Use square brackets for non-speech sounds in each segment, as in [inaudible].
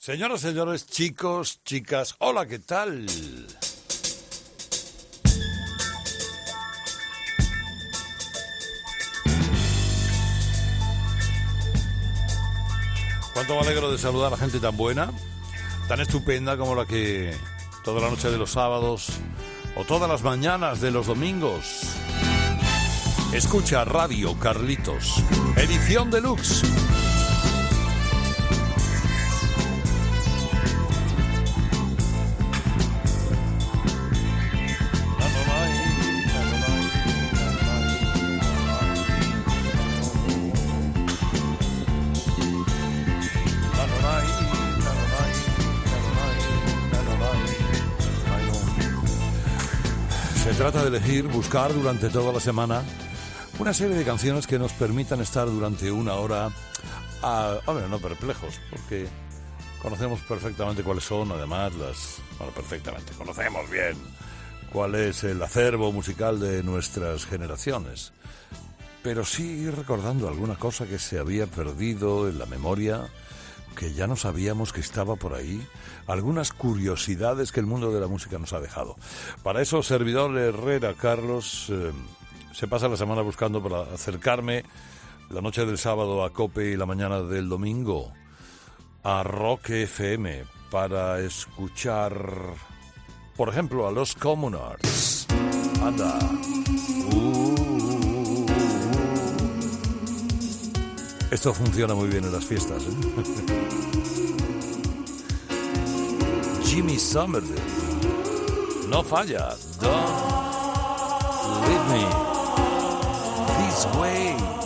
Señoras, señores, chicos, chicas, hola, ¿qué tal? Cuánto me alegro de saludar a gente tan buena, tan estupenda como la que toda la noche de los sábados o todas las mañanas de los domingos escucha Radio Carlitos, edición deluxe. Elegir, buscar durante toda la semana una serie de canciones que nos permitan estar durante una hora, a, hombre, no perplejos, porque conocemos perfectamente cuáles son, además, las... Bueno, perfectamente, conocemos bien cuál es el acervo musical de nuestras generaciones. Pero sí recordando alguna cosa que se había perdido en la memoria, que ya no sabíamos que estaba por ahí, algunas curiosidades que el mundo de la música nos ha dejado. Para eso, servidor Herrera Carlos eh, se pasa la semana buscando para acercarme la noche del sábado a Cope y la mañana del domingo a Rock FM para escuchar, por ejemplo, a los Communards. Anda. Uh. Esto funciona muy bien en las fiestas. ¿eh? Jimmy Somerville. No falla. Don't leave me this way.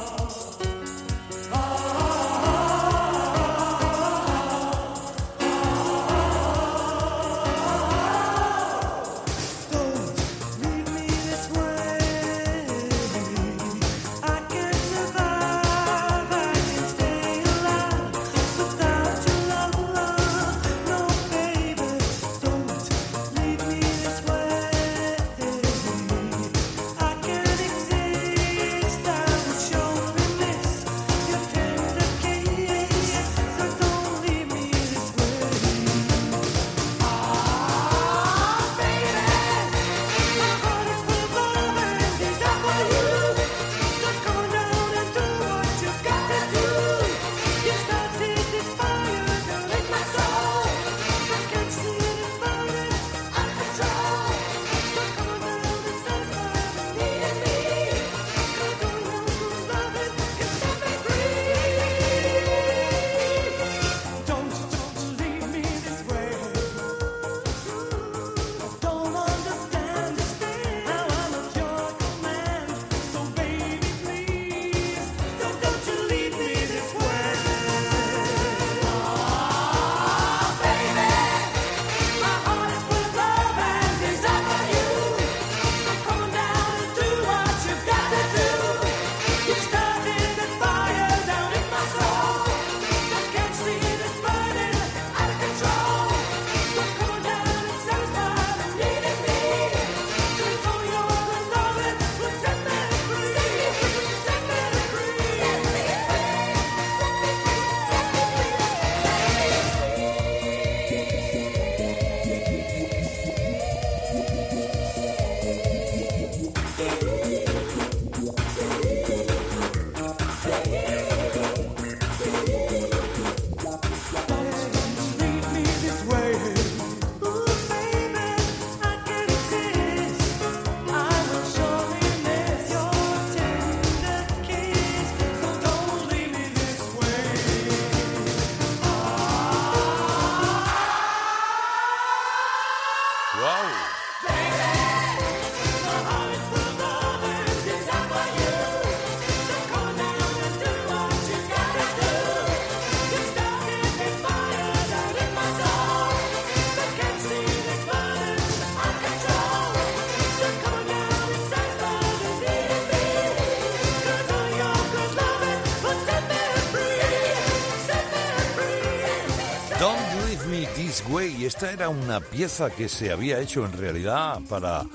Way. Esta era una pieza que se había hecho en realidad para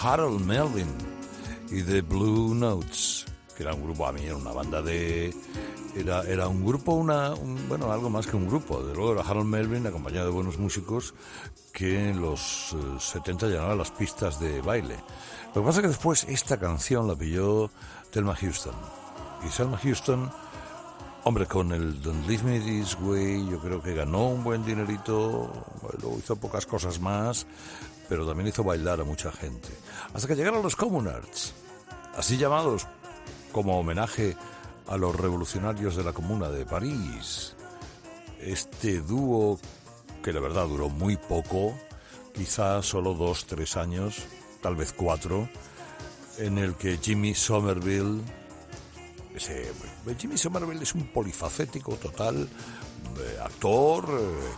Harold Melvin y The Blue Notes, que era un grupo, a mí era una banda de... Era, era un grupo, una, bueno, algo más que un grupo. De luego era Harold Melvin, acompañado de buenos músicos, que en los 70 eh, llenaba las pistas de baile. Lo que pasa es que después esta canción la pilló Thelma Houston. Y Thelma Houston, hombre, con el Don't Leave Me This Way, yo creo que ganó un buen dinerito, luego hizo pocas cosas más, pero también hizo bailar a mucha gente. Hasta que llegaron los Communards, así llamados como homenaje a los revolucionarios de la Comuna de París. Este dúo, que la verdad duró muy poco, quizás solo dos, tres años, tal vez cuatro, en el que Jimmy Somerville, ese, Jimmy Somerville es un polifacético total, eh, actor, eh,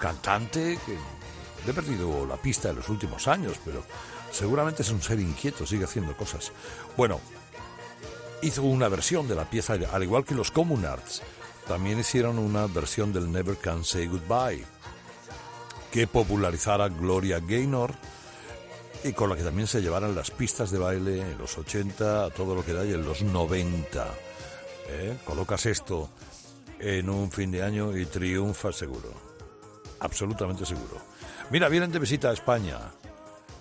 cantante, que le he perdido la pista en los últimos años, pero seguramente es un ser inquieto, sigue haciendo cosas. Bueno, hizo una versión de la pieza, al igual que los Communards, también hicieron una versión del Never Can Say Goodbye, que popularizara Gloria Gaynor y con la que también se llevaran las pistas de baile en los 80, todo lo que da y en los 90. ¿Eh? Colocas esto en un fin de año y triunfas seguro. Absolutamente seguro. Mira, vienen de visita a España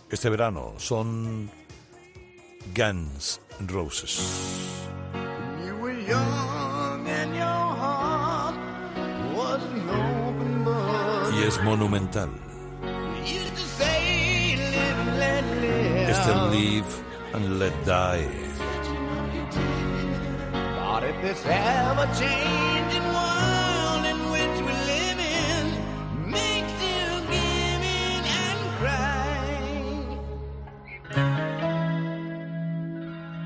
este verano. Son Guns Roses. Y es monumental. Este Live and Let Die. But if this ever changing world in which we live in makes you give in and cry.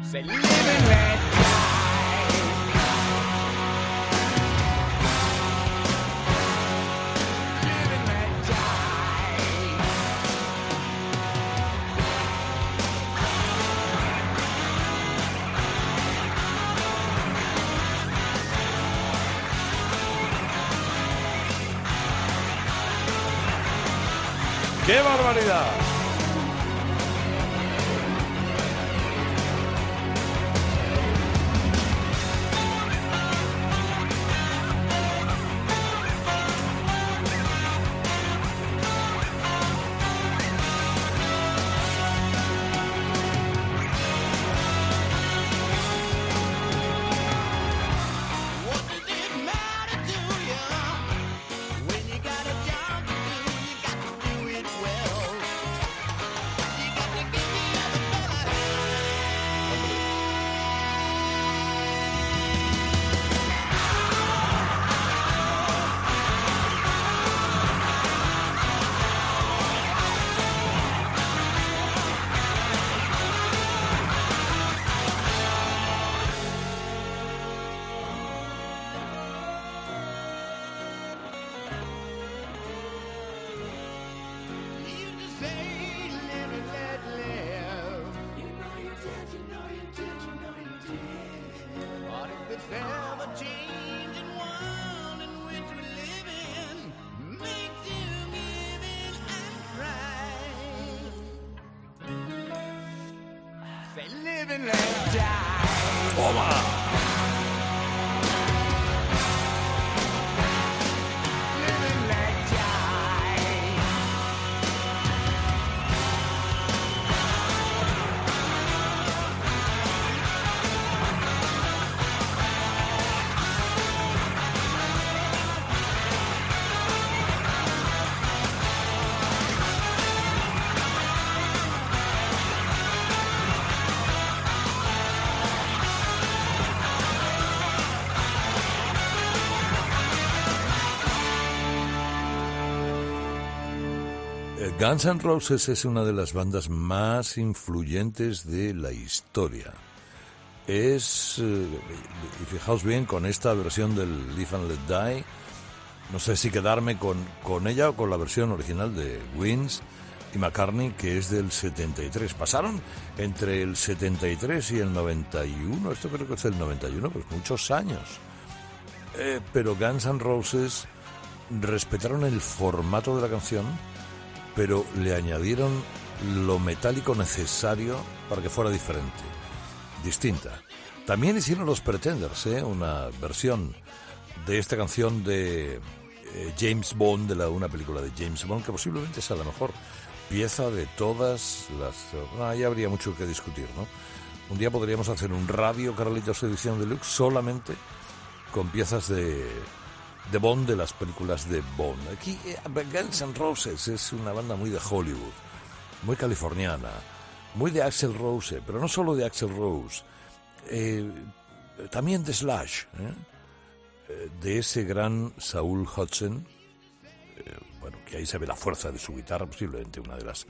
Say, live and let ¡Qué Guns N' Roses es una de las bandas más influyentes de la historia. Es, eh, y fijaos bien, con esta versión del Live and Let Die, no sé si quedarme con, con ella o con la versión original de Wins y McCartney, que es del 73. Pasaron entre el 73 y el 91, esto creo que es el 91, pues muchos años. Eh, pero Guns N' Roses respetaron el formato de la canción pero le añadieron lo metálico necesario para que fuera diferente, distinta. También hicieron los Pretenders, ¿eh? una versión de esta canción de eh, James Bond, de la, una película de James Bond, que posiblemente sea la mejor pieza de todas las... Ah, ahí habría mucho que discutir, ¿no? Un día podríamos hacer un radio Carlitos Edición Deluxe solamente con piezas de, de Bond de las películas de Bond. Aquí eh, Guns N' Roses es una banda muy de Hollywood, muy californiana, muy de Axel Rose, pero no solo de Axel Rose, eh, también de Slash, ¿eh? De ese gran Saul Hudson, bueno, que ahí se ve la fuerza de su guitarra, posiblemente una de las,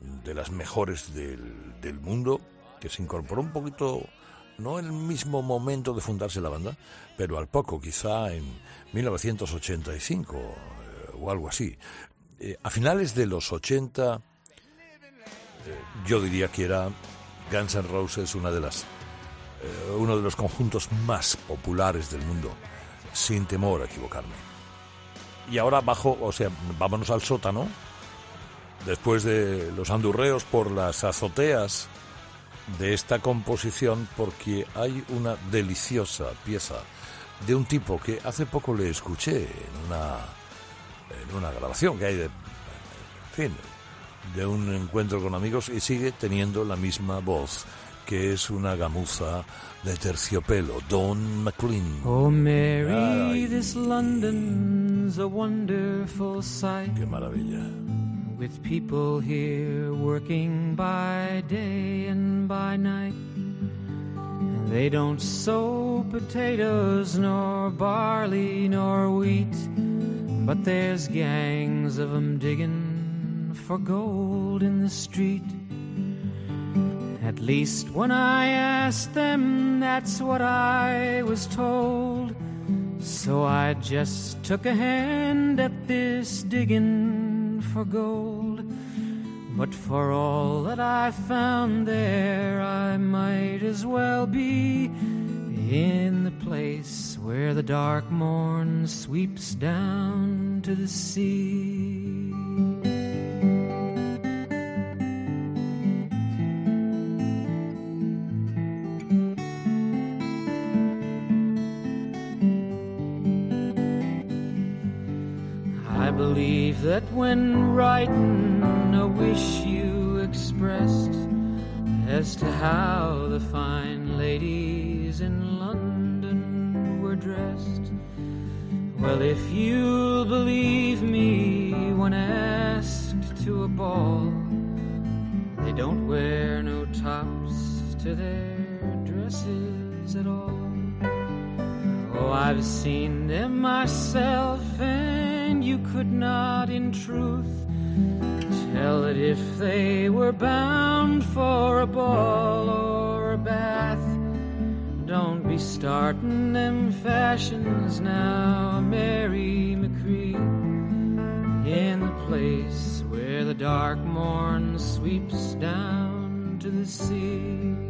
de las mejores del, del mundo, que se incorporó un poquito, no en el mismo momento de fundarse la banda, pero al poco, quizá en 1985 o algo así. a finales de los 80, yo diría que era Guns N' Roses una de las eh, uno de los conjuntos más populares del mundo, sin temor a equivocarme. Y ahora bajo, o sea, vámonos al sótano, después de los andurreos por las azoteas de esta composición, porque hay una deliciosa pieza de un tipo que hace poco le escuché en una, en una grabación que hay de, en fin, de un encuentro con amigos y sigue teniendo la misma voz que es una gamuza de terciopelo, Don McLean. Oh, Mary, Ay. this London's a wonderful sight. Qué maravilla. With people here working by day and by night. And they don't sow potatoes, nor barley, nor wheat. But there's gangs of 'em digging for gold in the street. At least when I asked them, that's what I was told. So I just took a hand at this digging for gold. But for all that I found there, I might as well be in the place where the dark morn sweeps down to the sea. Believe that when writing a wish you expressed as to how the fine ladies in London were dressed. Well, if you'll believe me when asked to a ball, they don't wear no tops to their dresses at all. Oh, I've seen them myself and you could not in truth tell it if they were bound for a ball or a bath. Don't be starting them fashions now, Mary McCree, in the place where the dark morn sweeps down to the sea.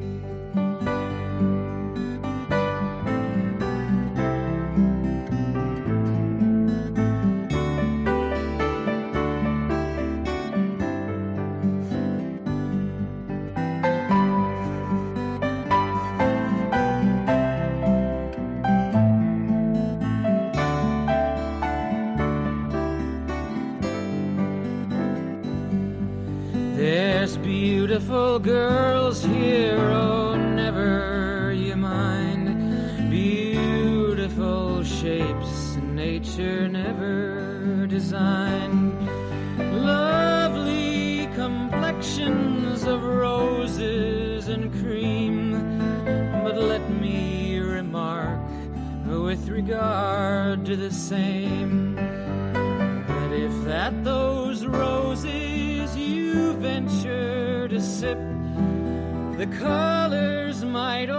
Girls here, oh, never you mind. Beautiful shapes nature never designed. Lovely complexions of roses and cream. But let me remark, with regard to the same, that if that those roses colors might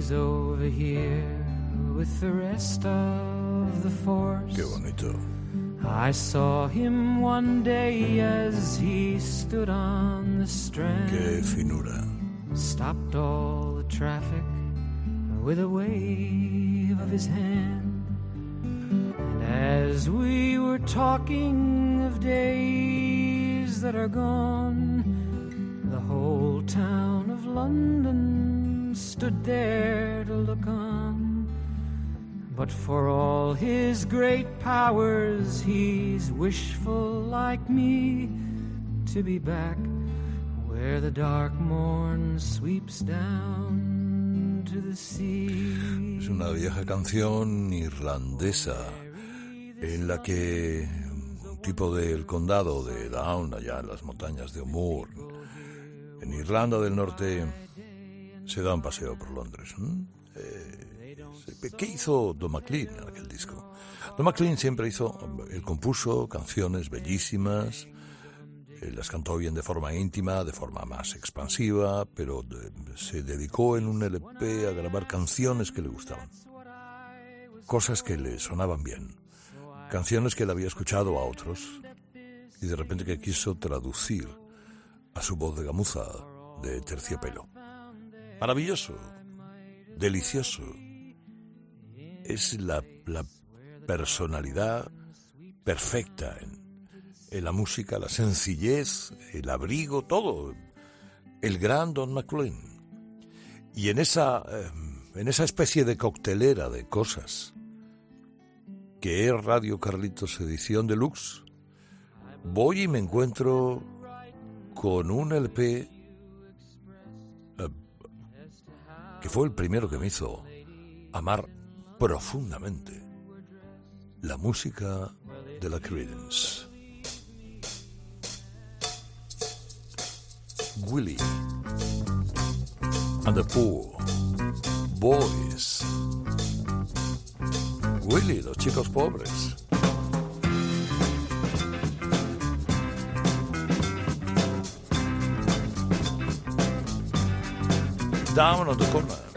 he's over here with the rest of the force. Qué bonito. I saw him one day as he stood on the strand. Qué finura. Stopped all the traffic with a wave of his hand. And as we were talking of days that are gone, the whole town of London stood there to look on. But for all his great powers, he's wishful like me to be back where the dark morn sweeps down. Es una vieja canción irlandesa en la que un tipo del condado de Down, allá en las montañas de O'Moore, en Irlanda del Norte, se da un paseo por Londres. Eh, ¿Qué hizo Don McLean en aquel disco? Don McLean siempre hizo, él compuso canciones bellísimas, él las cantó bien de forma íntima, de forma más expansiva, pero se dedicó en un LP a grabar canciones que le gustaban, cosas que le sonaban bien, canciones que él había escuchado a otros y de repente que quiso traducir a su voz de gamuza de terciopelo. Maravilloso, delicioso es la, la personalidad perfecta en, en, la música, la sencillez, el abrigo, todo. El gran Don McLean. Y en esa, en esa especie de coctelera de cosas que es Radio Carlitos Edición Deluxe, voy y me encuentro con un LP que fue el primero que me hizo amar profundamente la música de la Creedence. Willie and the Poor Boys. Willie, los chicos pobres. Down on the corner.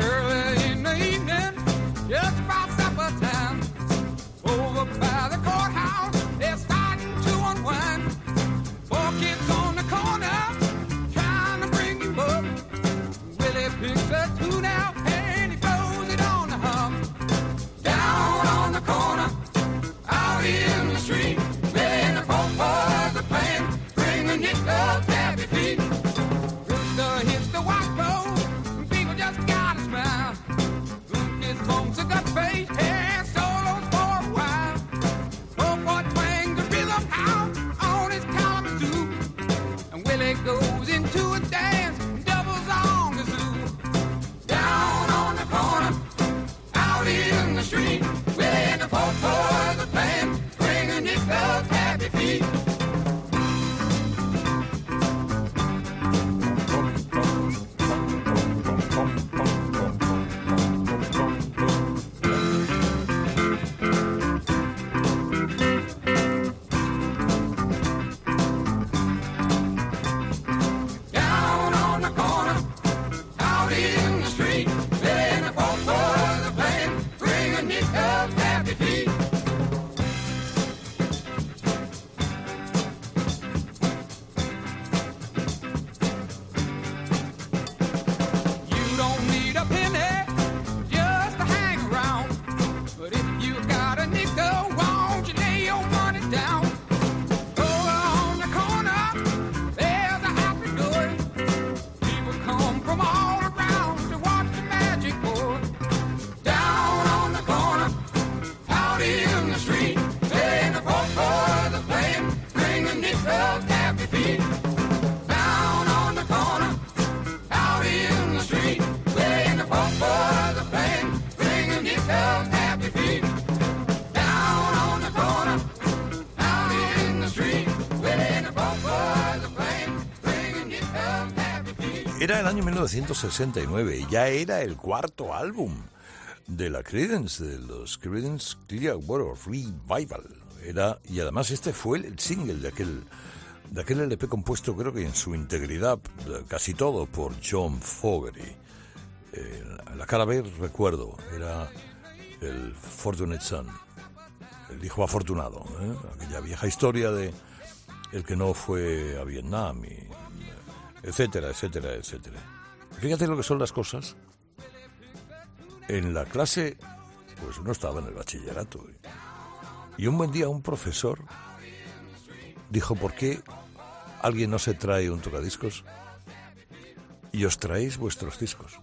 1969 y ya era el cuarto álbum de la Creedence, de los Creedence Clearwater Revival. Era, y además este fue el single de aquel, de aquel LP compuesto creo que en su integridad, casi todo, por John Fogerty. Eh, la cara B, recuerdo, era el Fortunate Son, el hijo afortunado, ¿eh? aquella vieja historia de el que no fue a Vietnam, y, etcétera, etcétera, etcétera. Fíjate lo que son las cosas. En la clase, pues uno estaba en el bachillerato. Y un buen día un profesor dijo, ¿por qué alguien no se trae un tocadiscos y os traéis vuestros discos?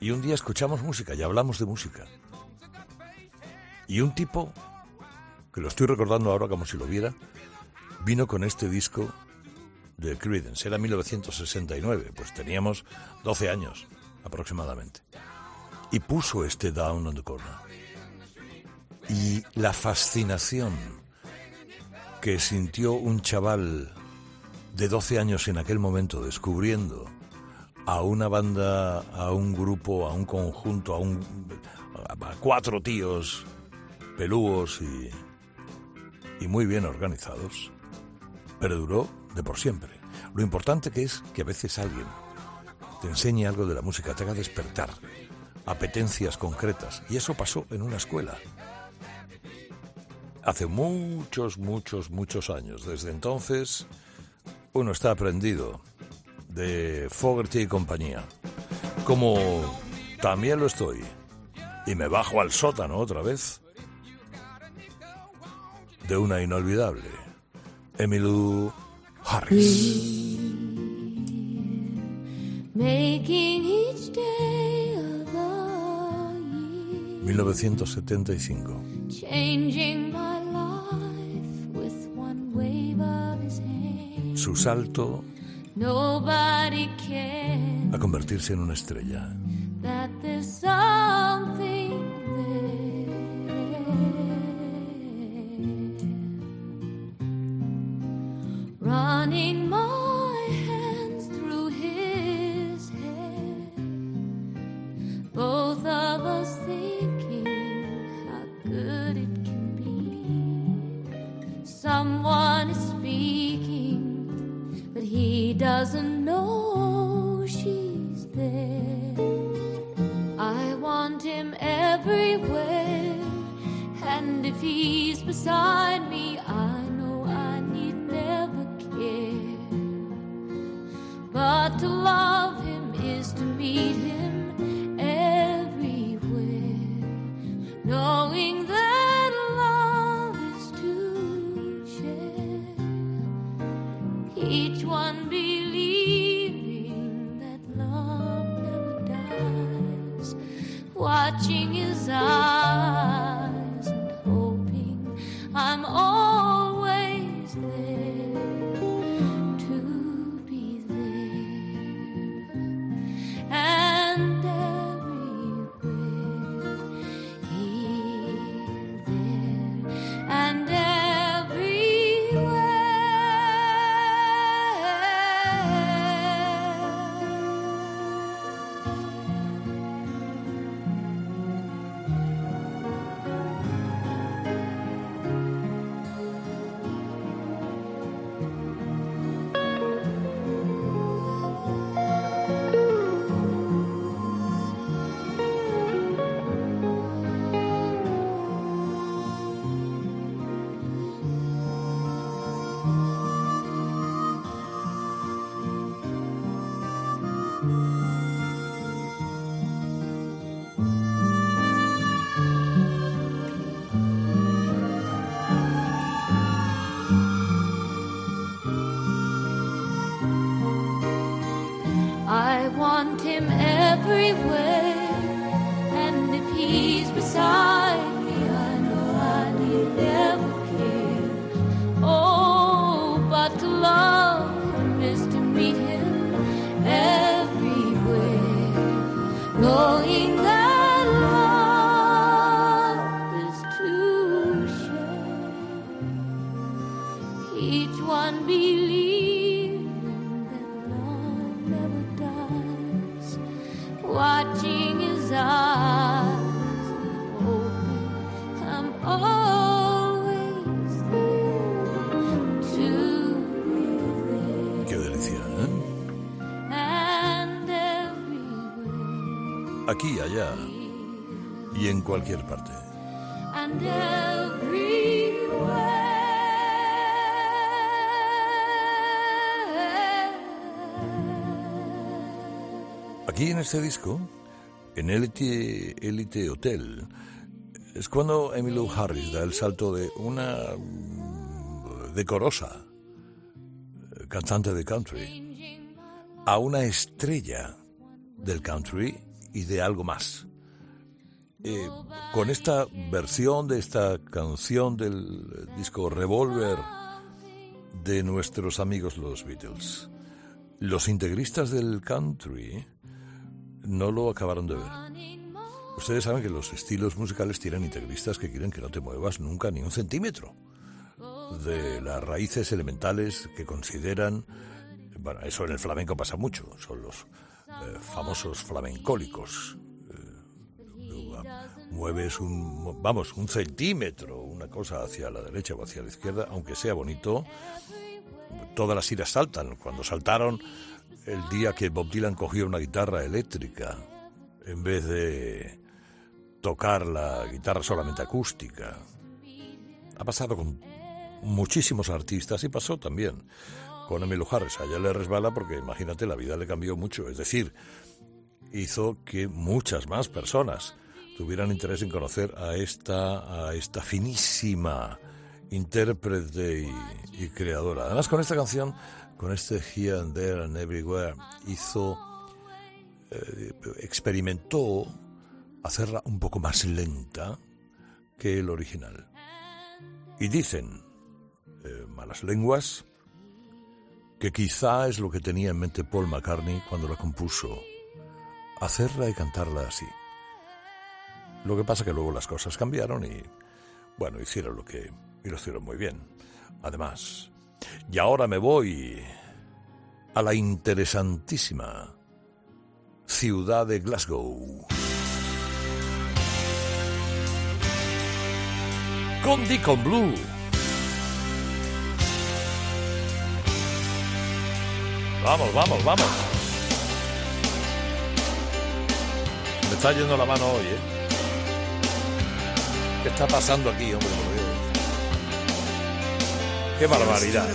Y un día escuchamos música y hablamos de música. Y un tipo, que lo estoy recordando ahora como si lo viera, vino con este disco de Creedence. Era 1969, pues teníamos 12 años aproximadamente. Y puso este Down on the Corner. Y la fascinación que sintió un chaval de 12 años en aquel momento descubriendo a una banda, a un grupo, a un conjunto, a, un, a cuatro tíos pelúos y, y muy bien organizados, pero duró de por siempre. Lo importante que es que a veces alguien te enseñe algo de la música, te haga despertar apetencias concretas. Y eso pasó en una escuela. Hace muchos, muchos, muchos años. Desde entonces, uno está aprendido de Fogerty y compañía. Como también lo estoy. Y me bajo al sótano otra vez. De una inolvidable. Emmylou Harris. Making each day of the year, 1975. changing my life with one wave of his hand. Su salto Nobody can a convertirse en una estrella. that there's something Running este disco, en Elite, Elite Hotel, es cuando Emmylou Harris da el salto de una mm, decorosa eh, cantante de country a una estrella del country y de algo más. Eh, con esta versión de esta canción del disco Revolver de nuestros amigos los Beatles, los integristas del country no lo acabaron de ver. Ustedes saben que los estilos musicales tienen integristas que quieren que no te muevas nunca ni un centímetro de las raíces elementales que consideran, bueno, eso en el flamenco pasa mucho, son los eh, famosos flamencólicos. Eh, mueves un, vamos, un centímetro, una cosa hacia la derecha o hacia la izquierda, aunque sea bonito, todas las iras saltan. Cuando saltaron el día que Bob Dylan cogió una guitarra eléctrica en vez de tocar la guitarra solamente acústica. Ha pasado con muchísimos artistas y pasó también con Emilio Harris. A ella le resbala porque, imagínate, la vida le cambió mucho. Es decir, hizo que muchas más personas tuvieran interés en conocer a esta, a esta finísima intérprete y, y creadora. Además, con esta canción, con este Here and There and Everywhere, hizo, eh, experimentó hacerla un poco más lenta que el original. Y dicen, eh, malas lenguas, que quizá es lo que tenía en mente Paul McCartney cuando la compuso, hacerla y cantarla así. Lo que pasa que luego las cosas cambiaron y, bueno, hicieron lo que, y lo hicieron muy bien. Además, y ahora me voy a la interesantísima ciudad de Glasgow. Con Deacon Blue. Vamos, vamos, vamos. Me está yendo la mano hoy, ¿eh? ¿Qué está pasando aquí, hombre? Por Dios? ¡Qué barbaridad!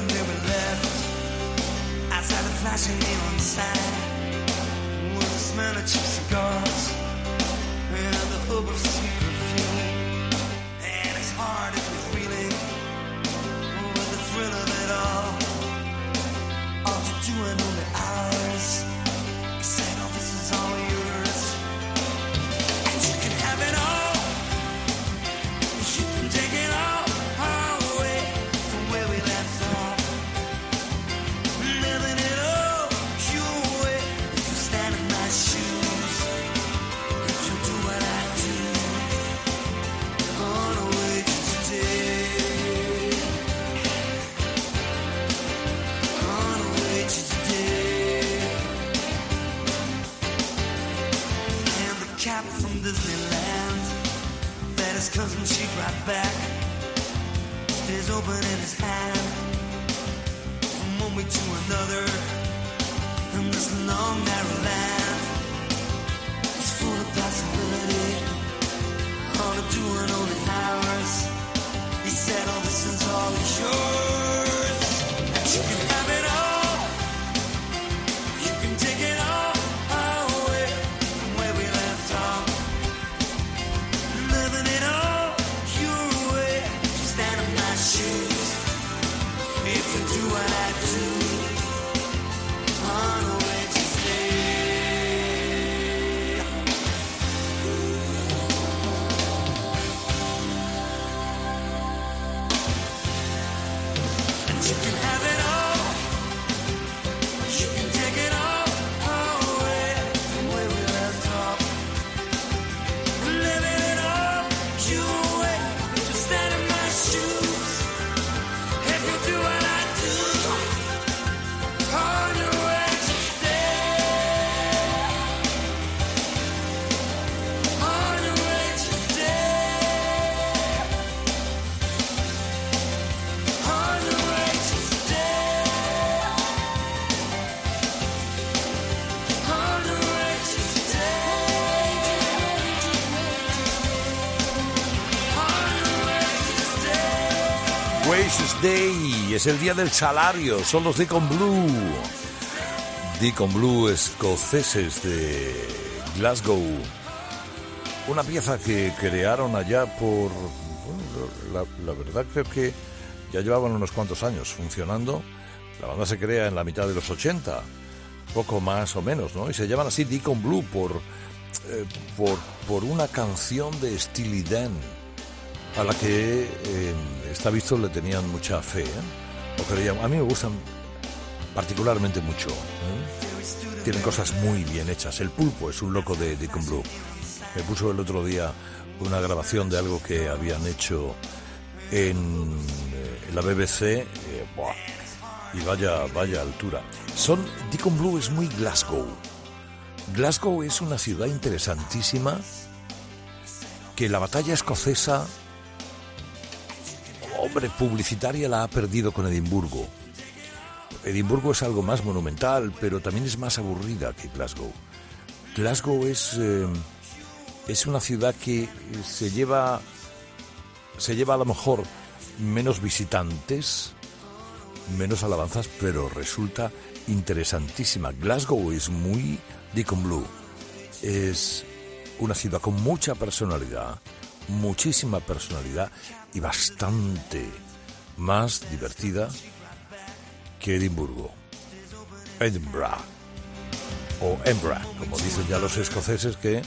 Es el día del salario. Son los Deacon Blue. Deacon Blue escoceses de Glasgow. Una pieza que crearon allá por... la verdad creo que ya llevaban unos cuantos años funcionando. La banda se crea en la mitad de los 80, poco más o menos, ¿no? Y se llaman así Deacon Blue por, eh, por, por una canción de Steely Dan a la que eh, está visto le tenían mucha fe. ¿eh? A mí me gustan particularmente mucho. ¿eh? Tienen cosas muy bien hechas. El pulpo es un loco de Deacon Blue. Me puso el otro día una grabación de algo que habían hecho en, eh, la BBC. eh, y vaya, vaya altura. Son Deacon Blue es muy Glasgow. Glasgow es una ciudad interesantísima que la batalla escocesa, publicitaria la ha perdido con Edimburgo. Edimburgo es algo más monumental, pero también es más aburrida que Glasgow. Glasgow es, eh, es una ciudad que se lleva, se lleva a lo mejor menos visitantes, menos alabanzas, pero resulta interesantísima. Glasgow es muy Deacon Blue. Es una ciudad con mucha personalidad, muchísima personalidad y bastante más divertida que Edimburgo. Edinburgh. O Edinburgh, como dicen ya los escoceses que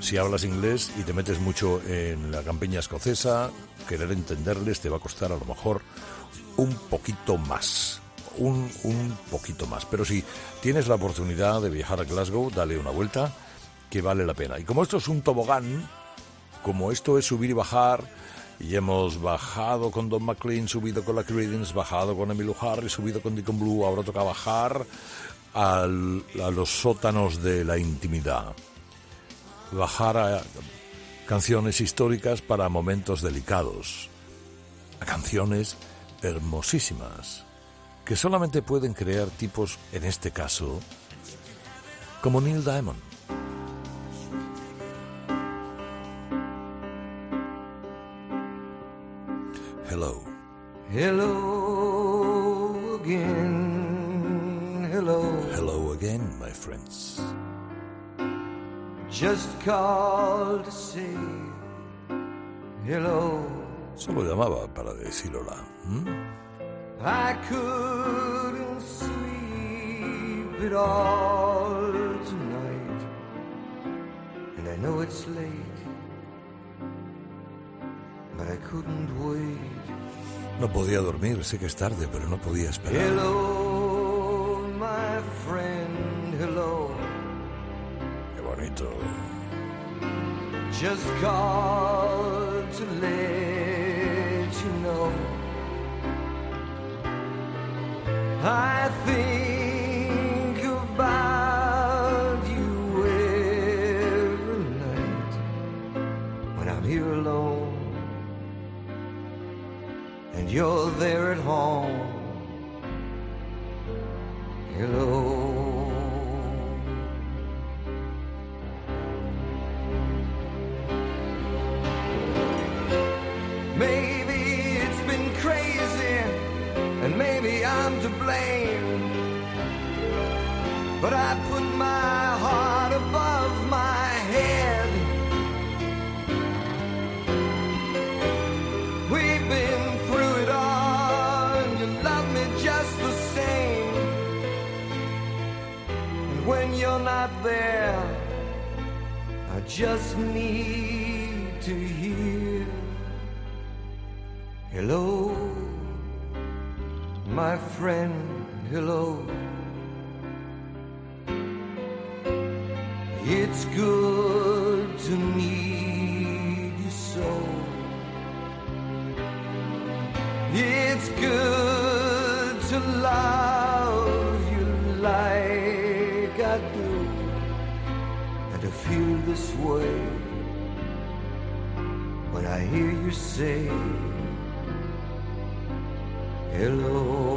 si hablas inglés y te metes mucho en la campiña escocesa, querer entenderles te va a costar a lo mejor un poquito más. Un, un poquito más. Pero si tienes la oportunidad de viajar a Glasgow, dale una vuelta, que vale la pena. Y como esto es un tobogán, como esto es subir y bajar, y hemos bajado con Don McLean, subido con la Creedence, bajado con Emilio Harris, subido con Deacon Blue, ahora toca bajar a los sótanos de la intimidad. Bajar a canciones históricas para momentos delicados. A canciones hermosísimas que solamente pueden crear tipos, en este caso, como Neil Diamond. Hello. Hello again, hello. Hello again, my friends. Just called to say hello. Solo llamaba para decir hola. ¿m? I couldn't sleep at all tonight, and I know it's late, but I couldn't wait. No podía dormir, sé que es tarde, pero no podía esperar. Hello, my friend, hello. Qué bonito. Just called when you're not there, I just need to hear. Hello, my friend, hello. It's good to need you so. It's good to love when I hear you say hello.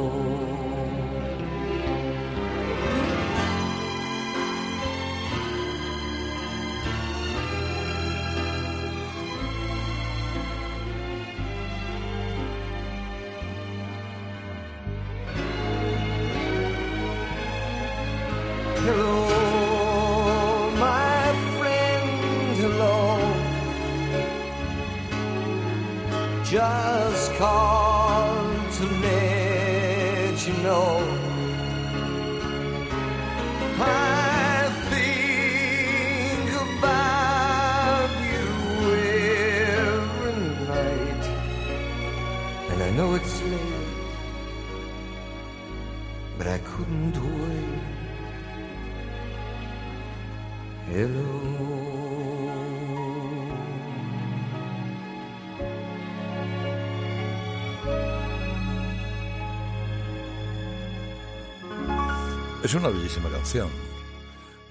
Es una bellísima canción.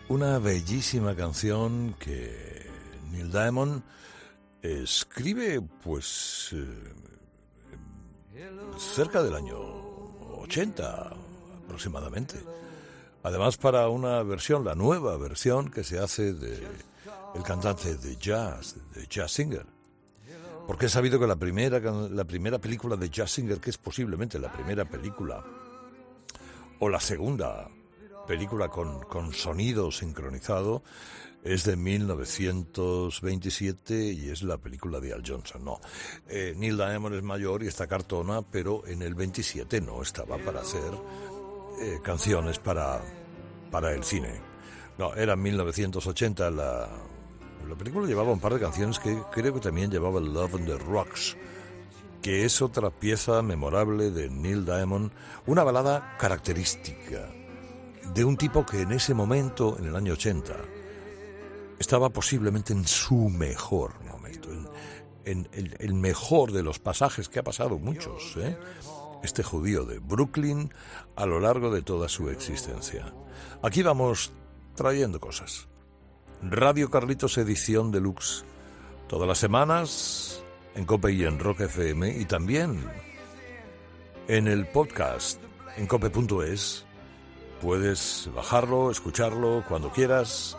Una bellísima canción que Neil Diamond escribe, pues, eh, cerca del año 80 aproximadamente. Además para una versión, la nueva versión que se hace de el cantante de jazz, de Jazz Singer. Porque he sabido que la primera, la primera película de Jazz Singer, que es posiblemente la primera película o la segunda película con, con sonido sincronizado es de 1927 y es la película de Al Johnson. No, Eh, Neil Diamond es mayor y está cartona, pero en el 27 no estaba para hacer eh, canciones para, para el cine. No, era en 1980 la, la película llevaba un par de canciones que creo que también llevaba Love on the Rocks que es otra pieza memorable de Neil Diamond, una balada característica de un tipo que en ese momento, en el año 80, estaba posiblemente en su mejor momento, en, el mejor de los pasajes que ha pasado muchos, ¿eh? este judío de Brooklyn a lo largo de toda su existencia. Aquí vamos trayendo cosas. Radio Carlitos Edición Deluxe. Todas las semanas en Cope y en Rock FM y también en el podcast en cope.es. Puedes bajarlo, escucharlo cuando quieras,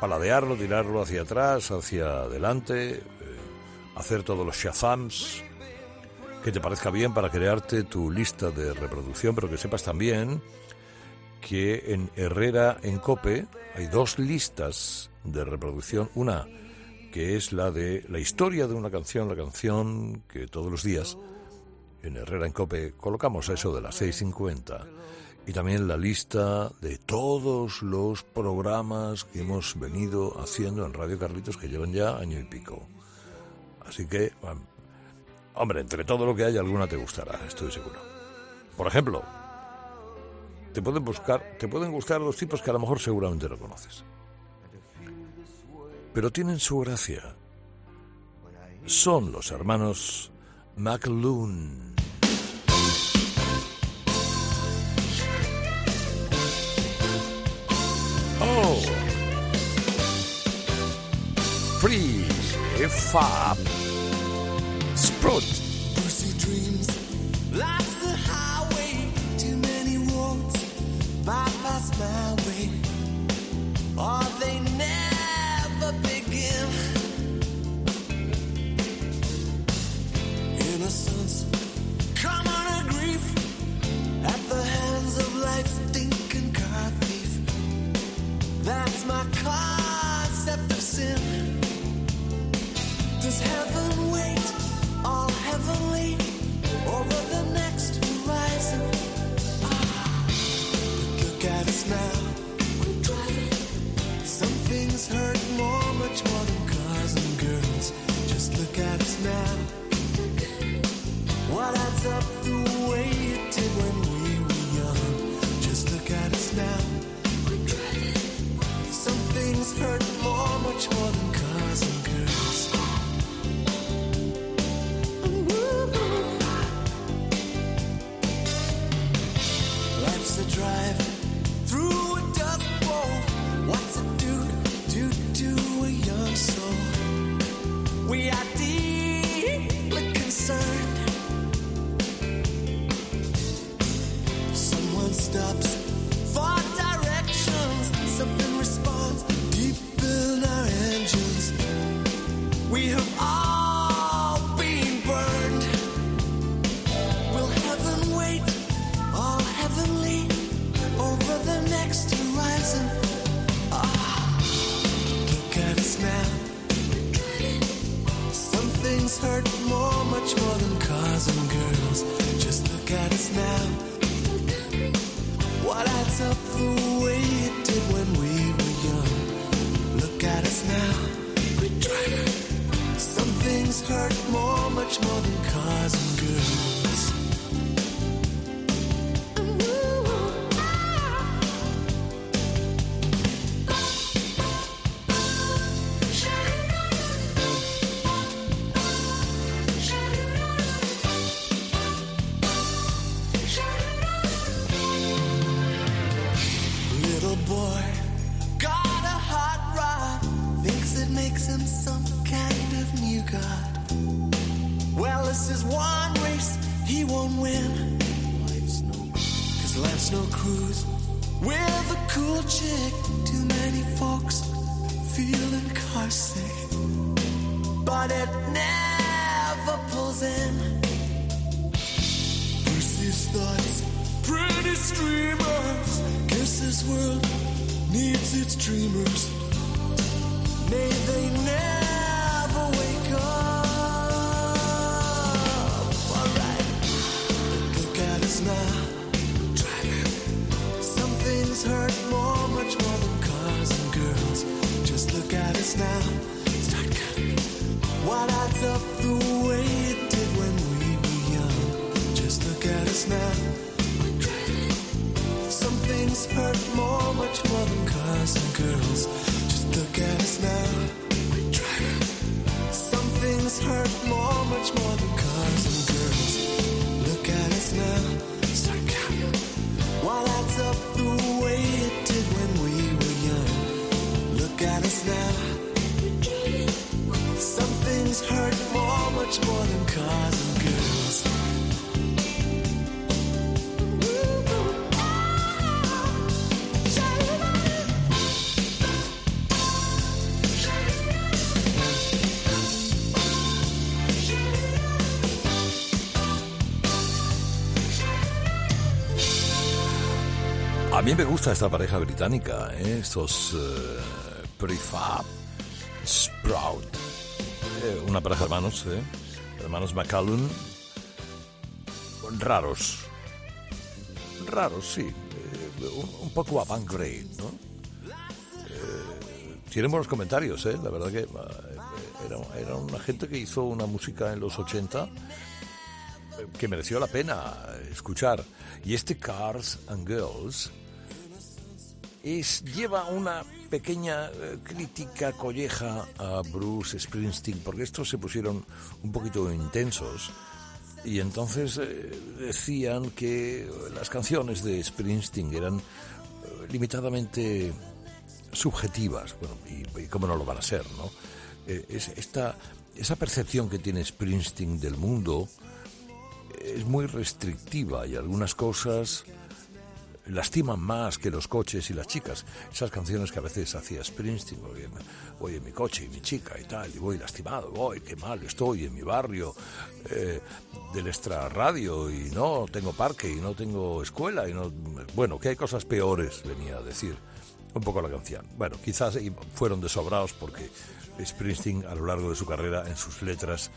paladearlo, tirarlo hacia atrás, hacia adelante, eh, hacer todos los shazams que te parezca bien para crearte tu lista de reproducción, pero que sepas también que en Herrera en Cope hay dos listas de reproducción, una que es la de la historia de una canción, la canción que todos los días en Herrera en Cope colocamos eso de las 6.50 y también la lista de todos los programas que hemos venido haciendo en Radio Carlitos que llevan ya año y pico. Así que, hombre, entre todo lo que hay alguna te gustará, estoy seguro. Por ejemplo, te pueden buscar, te pueden gustar dos tipos que a lo mejor seguramente no conoces. Pero tienen su gracia. Son los hermanos McLoone. Oh. Free Fab Sprout. Pussy dreams. Life's a highway, too many roads bypass my way. Or they my concept of sin. Does heaven wait all heavenly over the next horizon? Ah, look at us now. We're driving. Some things hurt more, much more than cars and girls. Just look at us now. What adds up the way hurt more, much more than cars and girls. Just look at us now. What adds up the way it did when we were young? Look at us now. We're driving. Some things hurt more, much more than cars and girls. Him some kind of new god. Well, this is one race he won't win. Life's no, cause life's no cruise. With a cool chick, too many folks feeling car sick. But it never pulls in. Bruce's thoughts, pretty streamers. Guess this world needs its dreamers. Hurt more, much than curse and girls. Just look at us now. It started what I saw through it when we were Just look at us now. My some things hurt more much than cars and girls. Look at us now. We try to. Something's hurt more, much more than cars and girls. Look at us now. Start counting. Why lights up the way it did when we were young? Look at us now. We're driving. Something's hurt more, much more than gusta esta pareja británica, ¿eh? estos eh, Prefab Sprout. Eh, una pareja de hermanos, ¿eh? hermanos McCallum. Raros. Raros, sí. eh, un, un poco avant-grade, ¿no? Eh, tienen buenos comentarios, ¿eh? La verdad que era, era una gente que hizo una música en los 80 que mereció la pena escuchar. Y este Cars and Girls es, lleva una pequeña eh, crítica colleja a Bruce Springsteen, porque estos se pusieron un poquito intensos y entonces eh, decían que las canciones de Springsteen eran eh, limitadamente subjetivas, bueno, y, cómo no lo van a ser, ¿no? Es, esta, esa percepción que tiene Springsteen del mundo es muy restrictiva y algunas cosas lastiman más que los coches y las chicas. Esas canciones que a veces hacía Springsteen, voy en, mi coche y mi chica y tal, y voy lastimado, voy, qué mal estoy en mi barrio eh, del extra radio y no tengo parque y no tengo escuela y no... Bueno, que hay cosas peores, venía a decir un poco la canción. Bueno, quizás fueron desobrados porque Springsteen a lo largo de su carrera en sus letras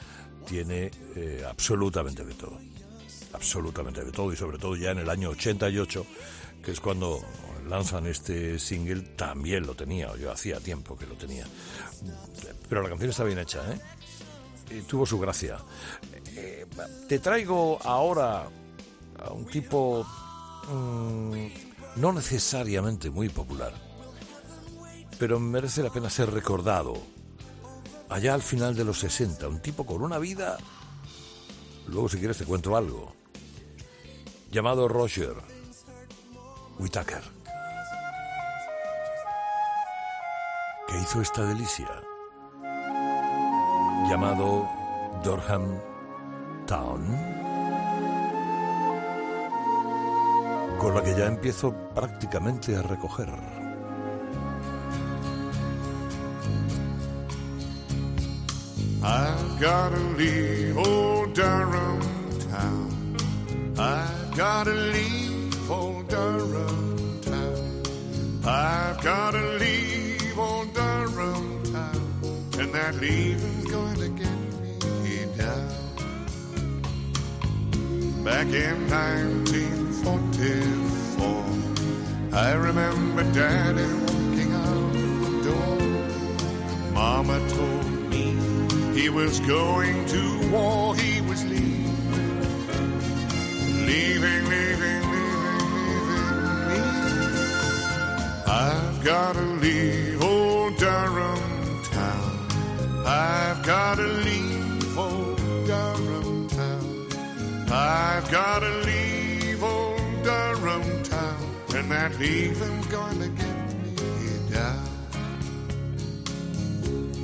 tiene eh, absolutamente de todo absolutamente de todo y sobre todo ya en el año 88 que es cuando lanzan este single también lo tenía yo hacía tiempo que lo tenía. Pero la canción está bien hecha ¿eh? tuvo su gracia. Eh, te traigo ahora a un tipo mm, no necesariamente muy popular pero merece la pena ser recordado allá al final de los 60 un tipo con una vida luego si quieres te cuento algo llamado Roger Whittaker, que hizo esta delicia, llamado Durham Town, con la que ya empiezo prácticamente a recoger. I've leave old Durham town. I've leave Durham town. I've gotta leave old Durham town. And that leaving's going to get me down. back in 1944. I remember Daddy walking out the door. Mama told me he was going to war, he was. Leaving, leaving, I've gotta leave old Durham town. I've gotta leave old Durham town. I've gotta leave old Durham town. And that leaving's gonna get me down.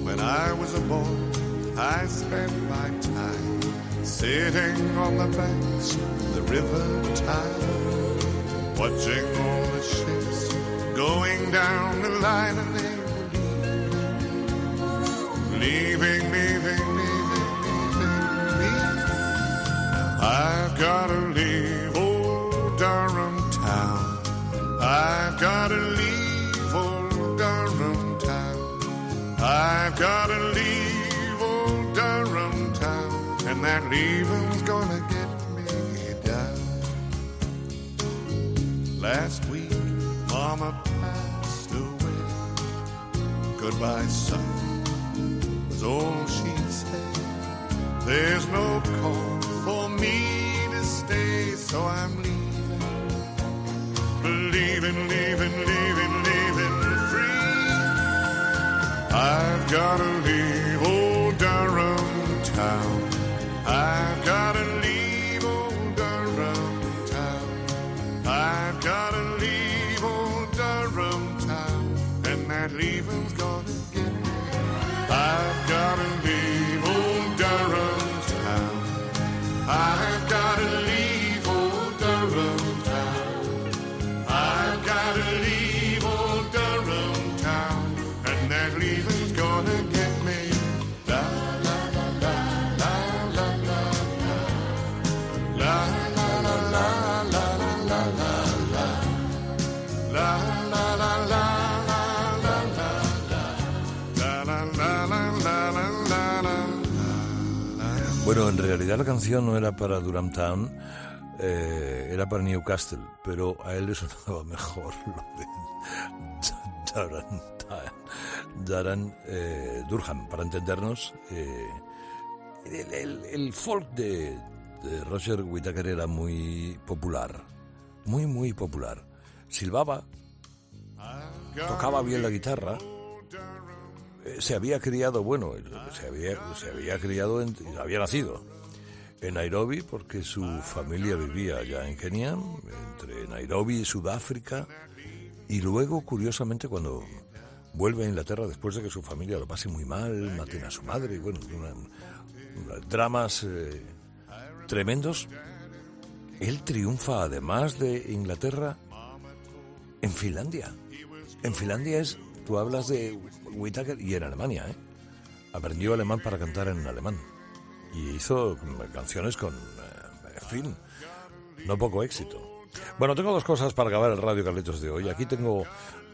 When I was a boy, I spent my time sitting on the banks of the river Tyne, down the line and they were leaving, leaving, leaving, leaving, leaving. I've gotta leave old Durham town. I've gotta leave old Durham town. I've gotta leave old Durham town, and that leaving's gonna Goodbye, son, was all she said. There's no call for me to stay, so I'm leaving. Leaving, leaving, leaving, leaving free. I've gotta leave old Durham town. I've gotta Bueno, en realidad la canción no era para Durham Town, eh, era para Newcastle, pero a él le sonaba [laughs] mejor lo de Durham. Durham, eh, Durham, para entendernos. eh, el, folk de, de Roger Whittaker era muy popular, muy, muy popular. Silbaba, tocaba bien la guitarra, se había criado, bueno, se había, se había criado, en, había nacido en Nairobi porque su familia vivía allá en Kenia, entre Nairobi y Sudáfrica, y luego, curiosamente, cuando vuelve a Inglaterra después de que su familia lo pase muy mal, maten a su madre, y bueno, una- dramas eh, tremendos, él triunfa además de Inglaterra en Finlandia. En Finlandia es, tú hablas de Whittaker y en Alemania, ¿eh? Aprendió alemán para cantar en alemán. Y hizo canciones con, eh, en fin, no poco éxito. Bueno, tengo dos cosas para acabar el Radio Carlitos de hoy. Aquí tengo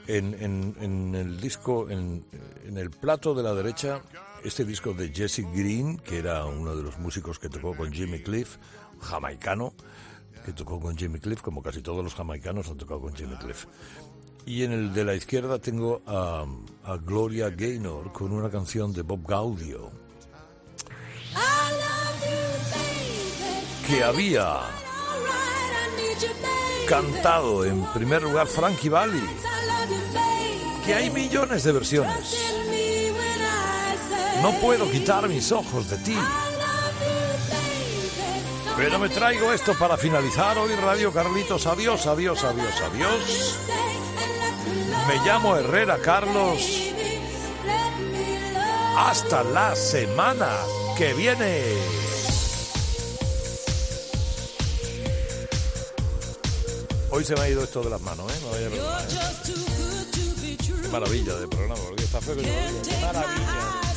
en, en- en el disco, en, en el plato de la derecha, este disco de Jesse Green, que era uno de los músicos que tocó con Jimmy Cliff, jamaicano, que tocó con Jimmy Cliff, como casi todos los jamaicanos han tocado con Jimmy Cliff. Y en el de la izquierda tengo a, Gloria Gaynor con una canción de Bob Gaudio que había cantado en primer lugar Frankie Valli, que hay millones de versiones. No puedo quitar mis ojos de ti. Pero me traigo esto para finalizar hoy Radio Carlitos. Adiós, adiós, adiós, adiós. Me llamo Herrera Carlos. Hasta la semana que viene. Hoy se me ha ido esto de las manos, ¿eh? No vaya a perdonar. Qué maravilla de programa, porque está feo que yo lo diga. Qué maravilla.